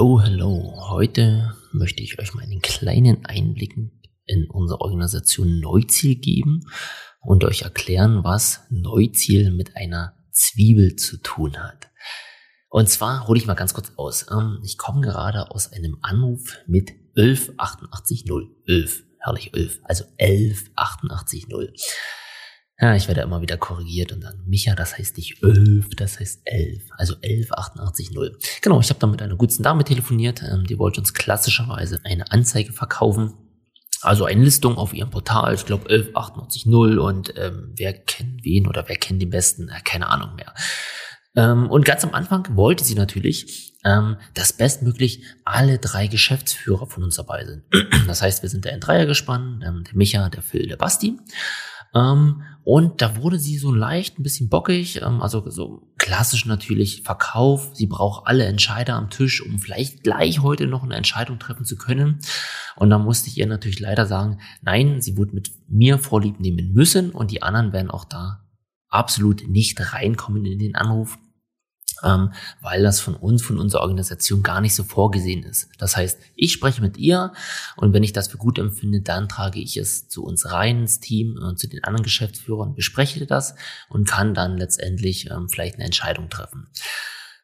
Hello, hello. Heute möchte ich euch mal einen kleinen Einblick in unsere Organisation Neuziel geben und euch erklären, was Neuziel mit einer Zwiebel zu tun hat. Und zwar hole ich mal ganz kurz aus. Ähm, ich komme gerade aus einem Anruf mit 11880. 11. Herrlich 11. Also 11880. Ja, ich werde immer wieder korrigiert und dann Micha, das heißt nicht 11, das heißt 11. Also 11880. Genau, ich habe dann mit einer guten Dame telefoniert. Ähm, die wollte uns klassischerweise eine Anzeige verkaufen. Also eine Listung auf ihrem Portal, ich glaube 11880 und ähm, wer kennt wen oder wer kennt den besten, äh, keine Ahnung mehr. Ähm, und ganz am Anfang wollte sie natürlich, ähm, dass bestmöglich alle drei Geschäftsführer von uns dabei sind. Das heißt, wir sind der Dreier gespannt, ähm, der Micha, der Phil, der Basti. Ähm, und da wurde sie so leicht ein bisschen bockig, ähm, also so klassisch natürlich Verkauf. Sie braucht alle Entscheider am Tisch, um vielleicht gleich heute noch eine Entscheidung treffen zu können. Und da musste ich ihr natürlich leider sagen, nein, sie wird mit mir Vorlieb nehmen müssen und die anderen werden auch da absolut nicht reinkommen in den Anruf ähm, weil das von uns, von unserer Organisation gar nicht so vorgesehen ist. Das heißt, ich spreche mit ihr und wenn ich das für gut empfinde, dann trage ich es zu uns rein ins Team, äh, zu den anderen Geschäftsführern, bespreche das und kann dann letztendlich ähm, vielleicht eine Entscheidung treffen.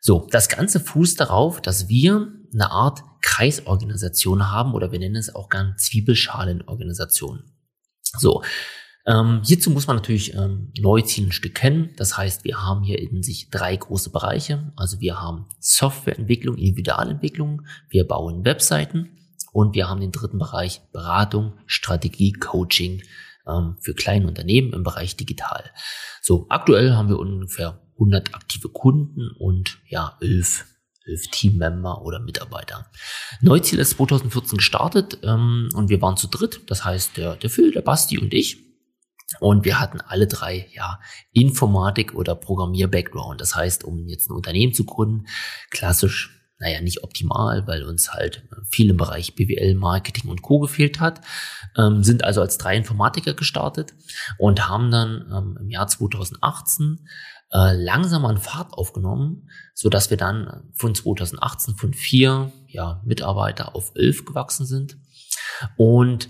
So, das Ganze fußt darauf, dass wir eine Art Kreisorganisation haben oder wir nennen es auch gern Zwiebelschalenorganisation. So, ähm, hierzu muss man natürlich ähm, Neuziel ein Stück kennen. Das heißt, wir haben hier in sich drei große Bereiche. Also wir haben Softwareentwicklung, Individualentwicklung, wir bauen Webseiten und wir haben den dritten Bereich Beratung, Strategie, Coaching ähm, für kleine Unternehmen im Bereich digital. So, aktuell haben wir ungefähr 100 aktive Kunden und ja, 11 elf Teammember oder Mitarbeiter. Neuziel ist 2014 gestartet ähm, und wir waren zu dritt. Das heißt, der, der Phil, der Basti und ich. Und wir hatten alle drei, ja, Informatik oder Programmier-Background. Das heißt, um jetzt ein Unternehmen zu gründen, klassisch, naja, nicht optimal, weil uns halt viel im Bereich BWL, Marketing und Co. gefehlt hat, ähm, sind also als drei Informatiker gestartet und haben dann ähm, im Jahr 2018 äh, langsam an Fahrt aufgenommen, so dass wir dann von 2018 von vier ja, Mitarbeiter auf elf gewachsen sind. Und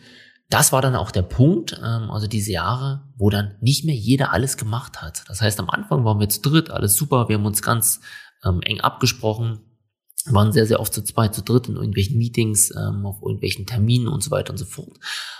das war dann auch der Punkt, ähm, also diese Jahre, wo dann nicht mehr jeder alles gemacht hat. Das heißt, am Anfang waren wir zu dritt, alles super, wir haben uns ganz ähm, eng abgesprochen, waren sehr, sehr oft zu zweit, zu dritt in irgendwelchen Meetings, ähm, auf irgendwelchen Terminen und so weiter und so fort,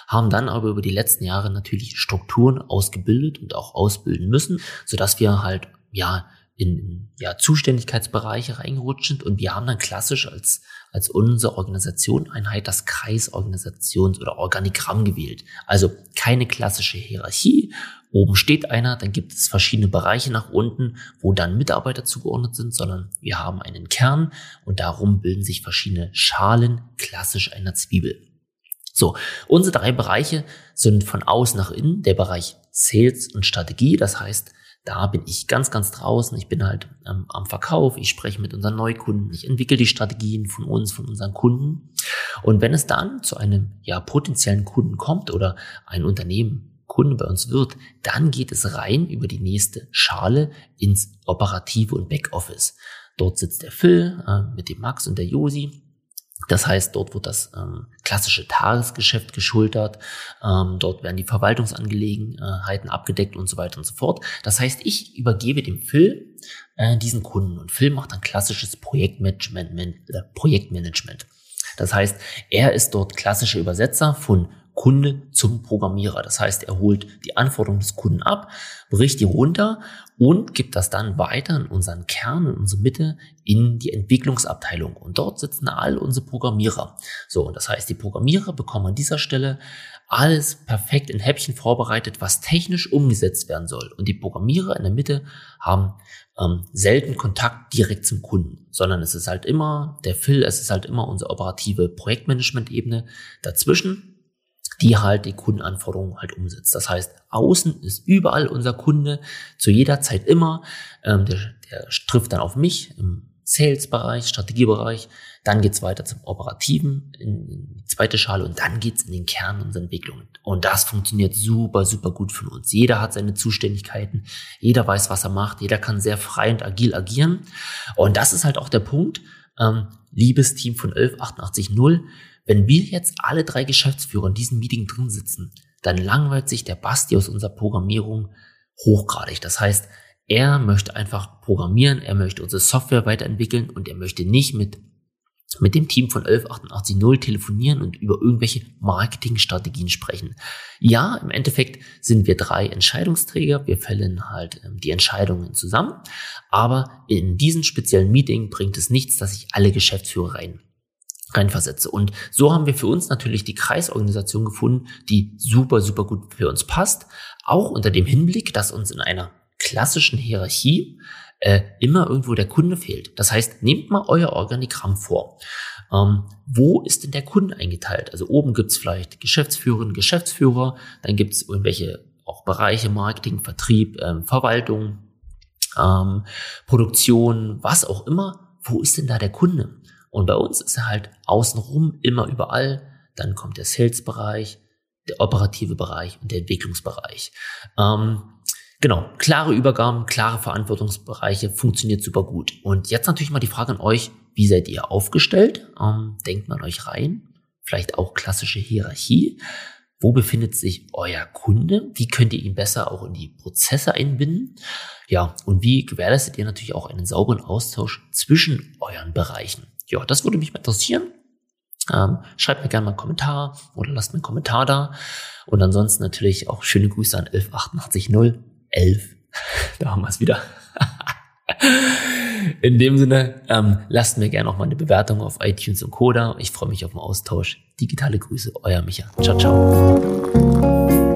haben dann aber über die letzten Jahre natürlich Strukturen ausgebildet und auch ausbilden müssen, sodass wir halt, ja, in ja, Zuständigkeitsbereiche reingerutscht und wir haben dann klassisch als, als unsere Organisation Einheit das Kreisorganisations- oder Organigramm gewählt. Also keine klassische Hierarchie. Oben steht einer, dann gibt es verschiedene Bereiche nach unten, wo dann Mitarbeiter zugeordnet sind, sondern wir haben einen Kern und darum bilden sich verschiedene Schalen klassisch einer Zwiebel. So, unsere drei Bereiche sind von außen nach innen der Bereich Sales und Strategie. Das heißt, da bin ich ganz, ganz draußen. Ich bin halt ähm, am Verkauf, ich spreche mit unseren Neukunden, ich entwickle die Strategien von uns, von unseren Kunden. Und wenn es dann zu einem ja, potenziellen Kunden kommt oder ein Unternehmen Kunde bei uns wird, dann geht es rein über die nächste Schale ins Operative und Backoffice. Dort sitzt der Phil äh, mit dem Max und der Josi das heißt, dort wird das ähm, klassische Tagesgeschäft geschultert, ähm, dort werden die Verwaltungsangelegenheiten abgedeckt und so weiter und so fort. Das heißt, ich übergebe dem Phil äh, diesen Kunden und Phil macht ein klassisches Projektmanagement. Äh, Projektmanagement. Das heißt, er ist dort klassischer Übersetzer von Kunde zum Programmierer. Das heißt, er holt die Anforderungen des Kunden ab, bricht die runter und gibt das dann weiter in unseren Kern, in unsere Mitte, in die Entwicklungsabteilung. Und dort sitzen all unsere Programmierer. So, und das heißt, die Programmierer bekommen an dieser Stelle alles perfekt in Häppchen vorbereitet, was technisch umgesetzt werden soll. Und die Programmierer in der Mitte haben ähm, selten Kontakt direkt zum Kunden, sondern es ist halt immer der Phil, es ist halt immer unsere operative Projektmanagement-Ebene dazwischen die halt die Kundenanforderungen halt umsetzt. Das heißt, außen ist überall unser Kunde, zu jeder Zeit immer. Ähm, der, der trifft dann auf mich im Sales-Bereich, Strategiebereich. Dann geht's weiter zum Operativen, in, die zweite Schale und dann geht's in den Kern unserer Entwicklung. Und das funktioniert super, super gut für uns. Jeder hat seine Zuständigkeiten, jeder weiß, was er macht, jeder kann sehr frei und agil agieren. Und das ist halt auch der Punkt, ähm, liebes Team von 11880, wenn wir jetzt alle drei Geschäftsführer in diesem Meeting drin sitzen, dann langweilt sich der Basti aus unserer Programmierung hochgradig. Das heißt, er möchte einfach programmieren, er möchte unsere Software weiterentwickeln und er möchte nicht mit mit dem Team von 11880 telefonieren und über irgendwelche Marketingstrategien sprechen. Ja, im Endeffekt sind wir drei Entscheidungsträger, wir fällen halt ähm, die Entscheidungen zusammen, aber in diesem speziellen Meeting bringt es nichts, dass ich alle Geschäftsführer rein reinversetze. Und so haben wir für uns natürlich die Kreisorganisation gefunden, die super, super gut für uns passt. Auch unter dem Hinblick, dass uns in einer klassischen Hierarchie äh, immer irgendwo der Kunde fehlt. Das heißt, nehmt mal euer Organigramm vor. Ähm, wo ist denn der Kunde eingeteilt? Also oben gibt's vielleicht Geschäftsführerin, Geschäftsführer, dann gibt's irgendwelche auch Bereiche, Marketing, Vertrieb, ähm, Verwaltung, ähm, Produktion, was auch immer. Wo ist denn da der Kunde? Und bei uns ist er halt außenrum immer überall. Dann kommt der Sales-Bereich, der operative Bereich und der Entwicklungsbereich. Ähm, Genau, klare Übergaben, klare Verantwortungsbereiche funktioniert super gut. Und jetzt natürlich mal die Frage an euch, wie seid ihr aufgestellt? Ähm, denkt man euch rein? Vielleicht auch klassische Hierarchie. Wo befindet sich euer Kunde? Wie könnt ihr ihn besser auch in die Prozesse einbinden? Ja, und wie gewährleistet ihr natürlich auch einen sauberen Austausch zwischen euren Bereichen? Ja, das würde mich mal interessieren. Ähm, schreibt mir gerne mal einen Kommentar oder lasst mir einen Kommentar da. Und ansonsten natürlich auch schöne Grüße an 11880 11. Da haben wir es wieder. In dem Sinne, ähm, lasst mir gerne noch mal eine Bewertung auf iTunes und Coda. Ich freue mich auf den Austausch. Digitale Grüße, euer Micha. Ciao, ciao.